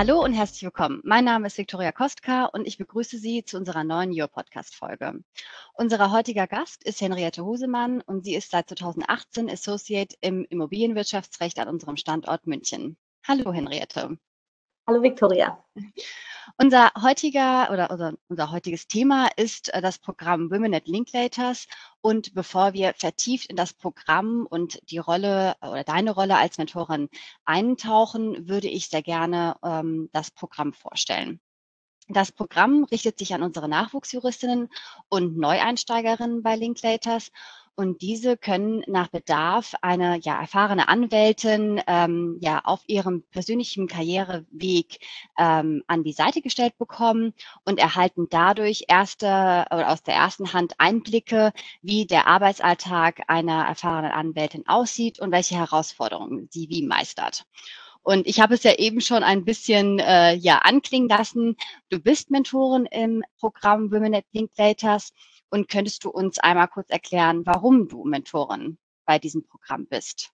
Hallo und herzlich willkommen. Mein Name ist Viktoria Kostka und ich begrüße Sie zu unserer neuen Your Podcast Folge. Unser heutiger Gast ist Henriette Husemann und sie ist seit 2018 Associate im Immobilienwirtschaftsrecht an unserem Standort München. Hallo Henriette. Hallo Viktoria. Unser heutiger oder, oder unser heutiges Thema ist äh, das Programm Women at Linklaters. Und bevor wir vertieft in das Programm und die Rolle oder deine Rolle als Mentorin eintauchen, würde ich sehr gerne ähm, das Programm vorstellen. Das Programm richtet sich an unsere Nachwuchsjuristinnen und Neueinsteigerinnen bei Linklaters und diese können nach Bedarf eine ja, erfahrene Anwältin ähm, ja auf ihrem persönlichen Karriereweg ähm, an die Seite gestellt bekommen und erhalten dadurch erste oder aus der ersten Hand Einblicke, wie der Arbeitsalltag einer erfahrenen Anwältin aussieht und welche Herausforderungen sie wie meistert. Und ich habe es ja eben schon ein bisschen äh, ja anklingen lassen. Du bist Mentorin im Programm Women at Linklaters und könntest du uns einmal kurz erklären, warum du Mentorin bei diesem Programm bist?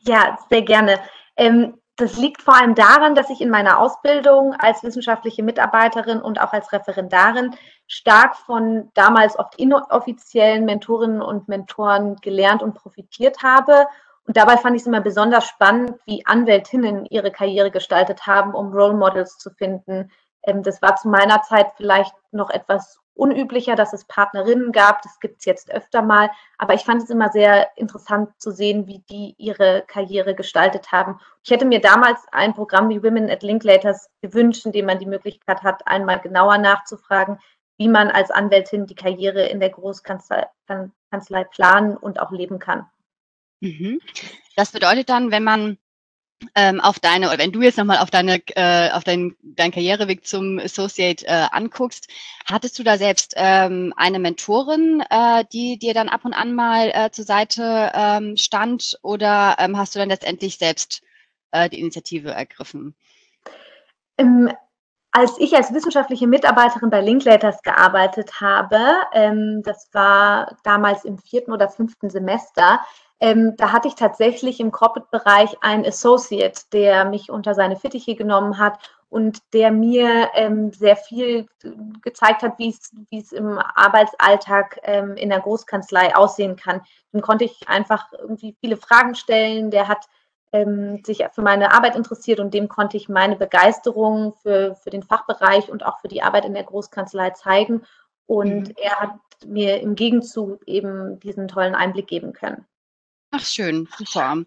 Ja, sehr gerne. Ähm, das liegt vor allem daran, dass ich in meiner Ausbildung als wissenschaftliche Mitarbeiterin und auch als Referendarin stark von damals oft inoffiziellen Mentorinnen und Mentoren gelernt und profitiert habe. Und dabei fand ich es immer besonders spannend, wie Anwältinnen ihre Karriere gestaltet haben, um Role Models zu finden. Ähm, das war zu meiner Zeit vielleicht noch etwas unüblicher, dass es Partnerinnen gab. Das gibt es jetzt öfter mal. Aber ich fand es immer sehr interessant zu sehen, wie die ihre Karriere gestaltet haben. Ich hätte mir damals ein Programm wie Women at Linklaters gewünscht, in dem man die Möglichkeit hat, einmal genauer nachzufragen, wie man als Anwältin die Karriere in der Großkanzlei planen und auch leben kann. Mhm. Das bedeutet dann, wenn man ähm, auf deine, wenn du jetzt nochmal auf deine, äh, auf deinen, deinen Karriereweg zum Associate äh, anguckst, hattest du da selbst ähm, eine Mentorin, äh, die dir dann ab und an mal äh, zur Seite ähm, stand oder ähm, hast du dann letztendlich selbst äh, die Initiative ergriffen? Ähm, als ich als wissenschaftliche Mitarbeiterin bei Linklaters gearbeitet habe, ähm, das war damals im vierten oder fünften Semester, ähm, da hatte ich tatsächlich im Corporate-Bereich einen Associate, der mich unter seine Fittiche genommen hat und der mir ähm, sehr viel gezeigt hat, wie es im Arbeitsalltag ähm, in der Großkanzlei aussehen kann. Dann konnte ich einfach irgendwie viele Fragen stellen. Der hat ähm, sich für meine Arbeit interessiert und dem konnte ich meine Begeisterung für, für den Fachbereich und auch für die Arbeit in der Großkanzlei zeigen. Und mhm. er hat mir im Gegenzug eben diesen tollen Einblick geben können. Ach schön, super.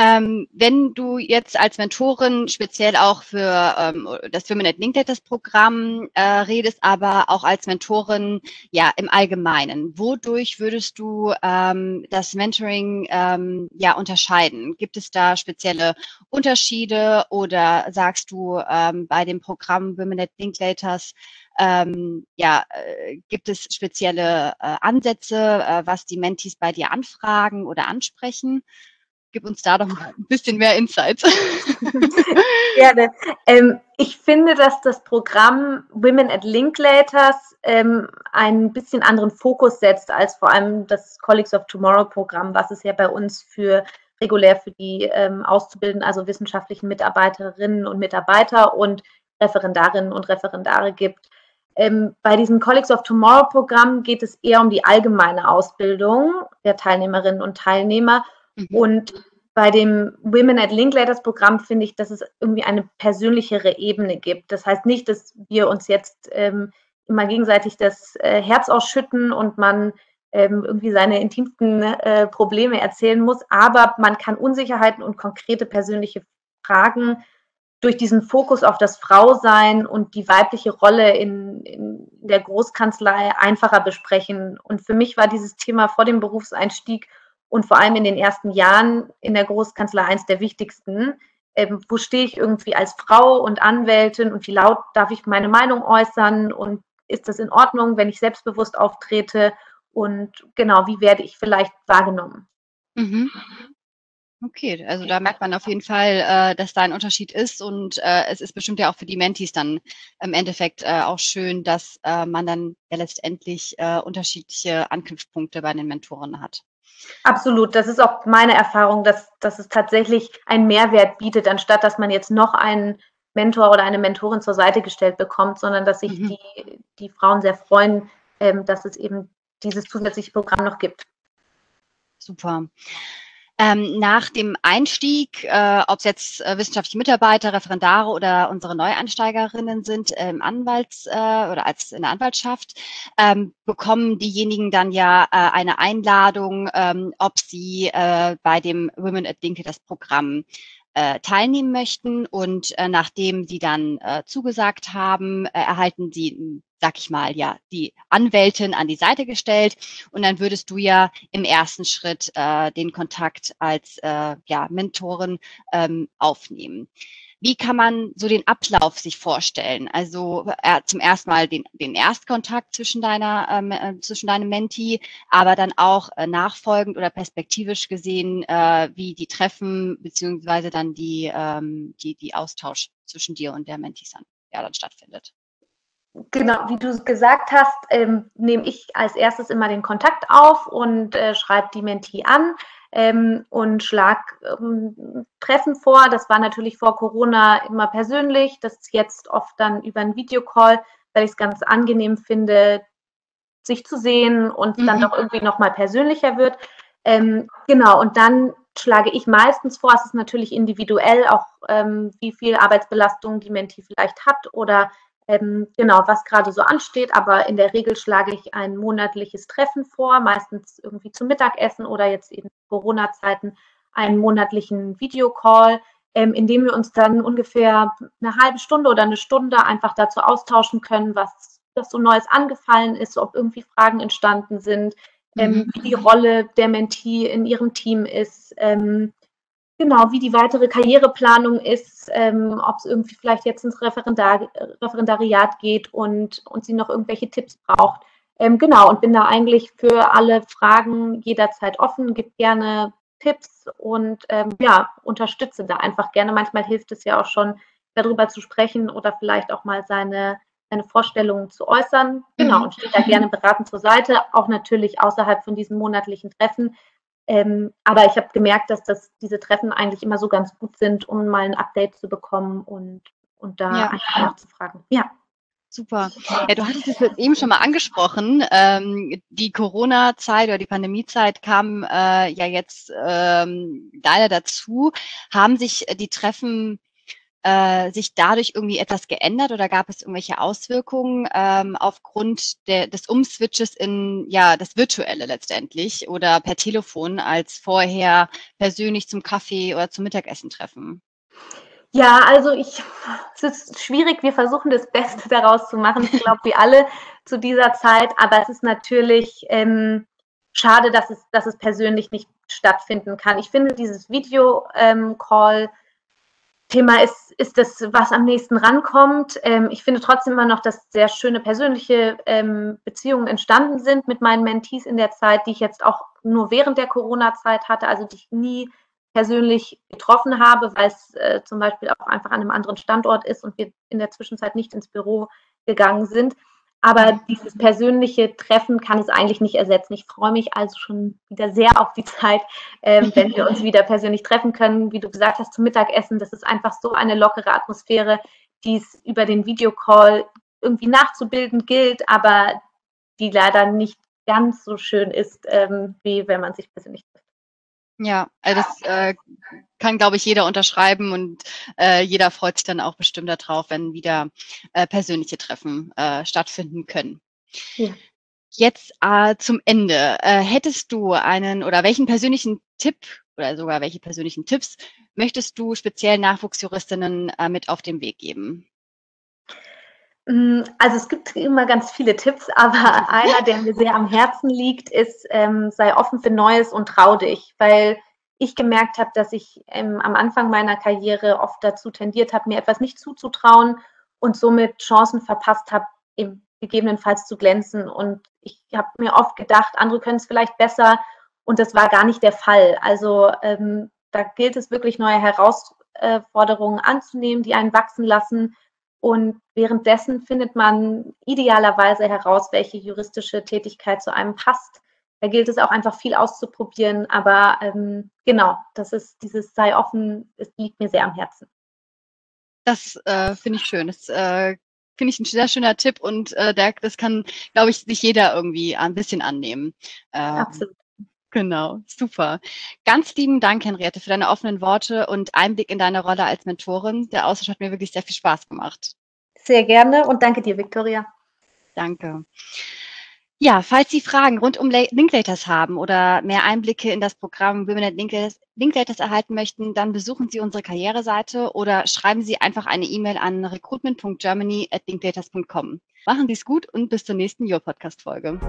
Ähm, wenn du jetzt als Mentorin speziell auch für ähm, das Women at Linklaters Programm äh, redest, aber auch als Mentorin ja im Allgemeinen, wodurch würdest du ähm, das Mentoring ähm, ja unterscheiden? Gibt es da spezielle Unterschiede oder sagst du ähm, bei dem Programm Women at Linklaters ähm, ja, äh, gibt es spezielle äh, Ansätze, äh, was die Mentees bei dir anfragen oder ansprechen? Gib uns da doch ein bisschen mehr Insight. Gerne. Ähm, ich finde, dass das Programm Women at Linklaters ähm, einen bisschen anderen Fokus setzt als vor allem das Colleagues of Tomorrow Programm, was es ja bei uns für regulär für die ähm, Auszubildenden, also wissenschaftlichen Mitarbeiterinnen und Mitarbeiter und Referendarinnen und Referendare gibt. Ähm, bei diesem Colleagues of Tomorrow Programm geht es eher um die allgemeine Ausbildung der Teilnehmerinnen und Teilnehmer. Mhm. Und bei dem Women at Linklaters Programm finde ich, dass es irgendwie eine persönlichere Ebene gibt. Das heißt nicht, dass wir uns jetzt ähm, immer gegenseitig das äh, Herz ausschütten und man ähm, irgendwie seine intimsten äh, Probleme erzählen muss, aber man kann Unsicherheiten und konkrete persönliche Fragen durch diesen Fokus auf das Frausein und die weibliche Rolle in, in der Großkanzlei einfacher besprechen. Und für mich war dieses Thema vor dem Berufseinstieg und vor allem in den ersten Jahren in der Großkanzlei eins der wichtigsten. Ähm, wo stehe ich irgendwie als Frau und Anwältin und wie laut darf ich meine Meinung äußern und ist das in Ordnung, wenn ich selbstbewusst auftrete und genau, wie werde ich vielleicht wahrgenommen? Mhm. Okay, also da merkt man auf jeden Fall, äh, dass da ein Unterschied ist und äh, es ist bestimmt ja auch für die Mentees dann im Endeffekt äh, auch schön, dass äh, man dann ja letztendlich äh, unterschiedliche Anknüpfpunkte bei den Mentoren hat. Absolut, das ist auch meine Erfahrung, dass, dass es tatsächlich einen Mehrwert bietet, anstatt dass man jetzt noch einen Mentor oder eine Mentorin zur Seite gestellt bekommt, sondern dass sich mhm. die, die Frauen sehr freuen, ähm, dass es eben dieses zusätzliche Programm noch gibt. Super. Ähm, nach dem Einstieg, äh, ob es jetzt äh, wissenschaftliche Mitarbeiter, Referendare oder unsere Neueinsteigerinnen sind äh, im Anwalts- äh, oder als in der Anwaltschaft, ähm, bekommen diejenigen dann ja äh, eine Einladung, ähm, ob sie äh, bei dem Women at Dinkel das Programm äh, teilnehmen möchten. Und äh, nachdem sie dann äh, zugesagt haben, äh, erhalten sie, sag ich mal, ja, die Anwältin an die Seite gestellt. Und dann würdest du ja im ersten Schritt äh, den Kontakt als äh, ja, Mentorin ähm, aufnehmen. Wie kann man so den Ablauf sich vorstellen? Also äh, zum ersten Mal den, den Erstkontakt zwischen deiner ähm, äh, zwischen deinem Menti, aber dann auch äh, nachfolgend oder perspektivisch gesehen, äh, wie die Treffen beziehungsweise dann die ähm, die die Austausch zwischen dir und der Mentis dann, ja, dann stattfindet. Genau, wie du gesagt hast, ähm, nehme ich als erstes immer den Kontakt auf und äh, schreibe die Mentee an ähm, und schlag ähm, Treffen vor. Das war natürlich vor Corona immer persönlich, das ist jetzt oft dann über einen Videocall, weil ich es ganz angenehm finde, sich zu sehen und mhm. dann doch irgendwie nochmal persönlicher wird. Ähm, genau, und dann schlage ich meistens vor, es ist natürlich individuell auch, ähm, wie viel Arbeitsbelastung die Mentee vielleicht hat oder ähm, genau, was gerade so ansteht. Aber in der Regel schlage ich ein monatliches Treffen vor, meistens irgendwie zum Mittagessen oder jetzt eben Corona-Zeiten einen monatlichen Videocall, ähm, in dem wir uns dann ungefähr eine halbe Stunde oder eine Stunde einfach dazu austauschen können, was das so Neues angefallen ist, ob irgendwie Fragen entstanden sind, ähm, mhm. wie die Rolle der Mentee in ihrem Team ist, ähm, Genau, wie die weitere Karriereplanung ist, ähm, ob es irgendwie vielleicht jetzt ins Referendar Referendariat geht und, und sie noch irgendwelche Tipps braucht. Ähm, genau, und bin da eigentlich für alle Fragen jederzeit offen, gebe gerne Tipps und ähm, ja, unterstütze da einfach gerne. Manchmal hilft es ja auch schon, darüber zu sprechen oder vielleicht auch mal seine, seine Vorstellungen zu äußern. Genau, mhm. und stehe da gerne beratend zur Seite, auch natürlich außerhalb von diesen monatlichen Treffen ähm, aber ich habe gemerkt, dass das, diese Treffen eigentlich immer so ganz gut sind, um mal ein Update zu bekommen und, und da ja. einfach nachzufragen. Ja. Super. Ja, du hattest es eben schon mal angesprochen. Ähm, die Corona-Zeit oder die Pandemie-Zeit kam äh, ja jetzt ähm, leider dazu. Haben sich die Treffen äh, sich dadurch irgendwie etwas geändert oder gab es irgendwelche Auswirkungen ähm, aufgrund der, des Umswitches in ja das Virtuelle letztendlich oder per Telefon als vorher persönlich zum Kaffee oder zum Mittagessen treffen? Ja, also ich, es ist schwierig. Wir versuchen das Beste daraus zu machen. Ich glaube, wir alle zu dieser Zeit. Aber es ist natürlich ähm, schade, dass es, dass es persönlich nicht stattfinden kann. Ich finde dieses Video-Call ähm, Thema ist, ist das, was am nächsten rankommt. Ähm, ich finde trotzdem immer noch, dass sehr schöne persönliche ähm, Beziehungen entstanden sind mit meinen Mentees in der Zeit, die ich jetzt auch nur während der Corona-Zeit hatte, also die ich nie persönlich getroffen habe, weil es äh, zum Beispiel auch einfach an einem anderen Standort ist und wir in der Zwischenzeit nicht ins Büro gegangen sind. Aber dieses persönliche Treffen kann es eigentlich nicht ersetzen. Ich freue mich also schon wieder sehr auf die Zeit, ähm, wenn wir uns wieder persönlich treffen können. Wie du gesagt hast, zum Mittagessen. Das ist einfach so eine lockere Atmosphäre, die es über den Videocall irgendwie nachzubilden gilt, aber die leider nicht ganz so schön ist, ähm, wie wenn man sich persönlich trifft. Ja, also das äh, kann, glaube ich, jeder unterschreiben und äh, jeder freut sich dann auch bestimmt darauf, wenn wieder äh, persönliche Treffen äh, stattfinden können. Ja. Jetzt äh, zum Ende. Äh, hättest du einen oder welchen persönlichen Tipp oder sogar welche persönlichen Tipps möchtest du speziell Nachwuchsjuristinnen äh, mit auf den Weg geben? Mm, also es gibt immer ganz viele Tipps, aber einer, der mir sehr am Herzen liegt, ist, ähm, sei offen für Neues und trau dich, weil ich gemerkt habe, dass ich ähm, am Anfang meiner Karriere oft dazu tendiert habe, mir etwas nicht zuzutrauen und somit Chancen verpasst habe, gegebenenfalls zu glänzen. Und ich habe mir oft gedacht, andere können es vielleicht besser und das war gar nicht der Fall. Also ähm, da gilt es wirklich, neue Herausforderungen anzunehmen, die einen wachsen lassen und währenddessen findet man idealerweise heraus, welche juristische Tätigkeit zu einem passt. Da gilt es auch einfach viel auszuprobieren. Aber ähm, genau, das ist dieses sei offen, es liegt mir sehr am Herzen. Das äh, finde ich schön. Das äh, finde ich ein sehr schöner Tipp und äh, der, das kann, glaube ich, sich jeder irgendwie ein bisschen annehmen. Ähm, Absolut. Genau, super. Ganz lieben Dank, Henriette, für deine offenen Worte und Einblick in deine Rolle als Mentorin. Der Austausch hat mir wirklich sehr viel Spaß gemacht. Sehr gerne und danke dir, Victoria. Danke. Ja, falls Sie Fragen rund um Linklaters haben oder mehr Einblicke in das Programm Women at Linklaters, Linklaters erhalten möchten, dann besuchen Sie unsere Karriereseite oder schreiben Sie einfach eine E-Mail an recruitment.germany at linklaters.com. Machen Sie es gut und bis zur nächsten Your Podcast Folge.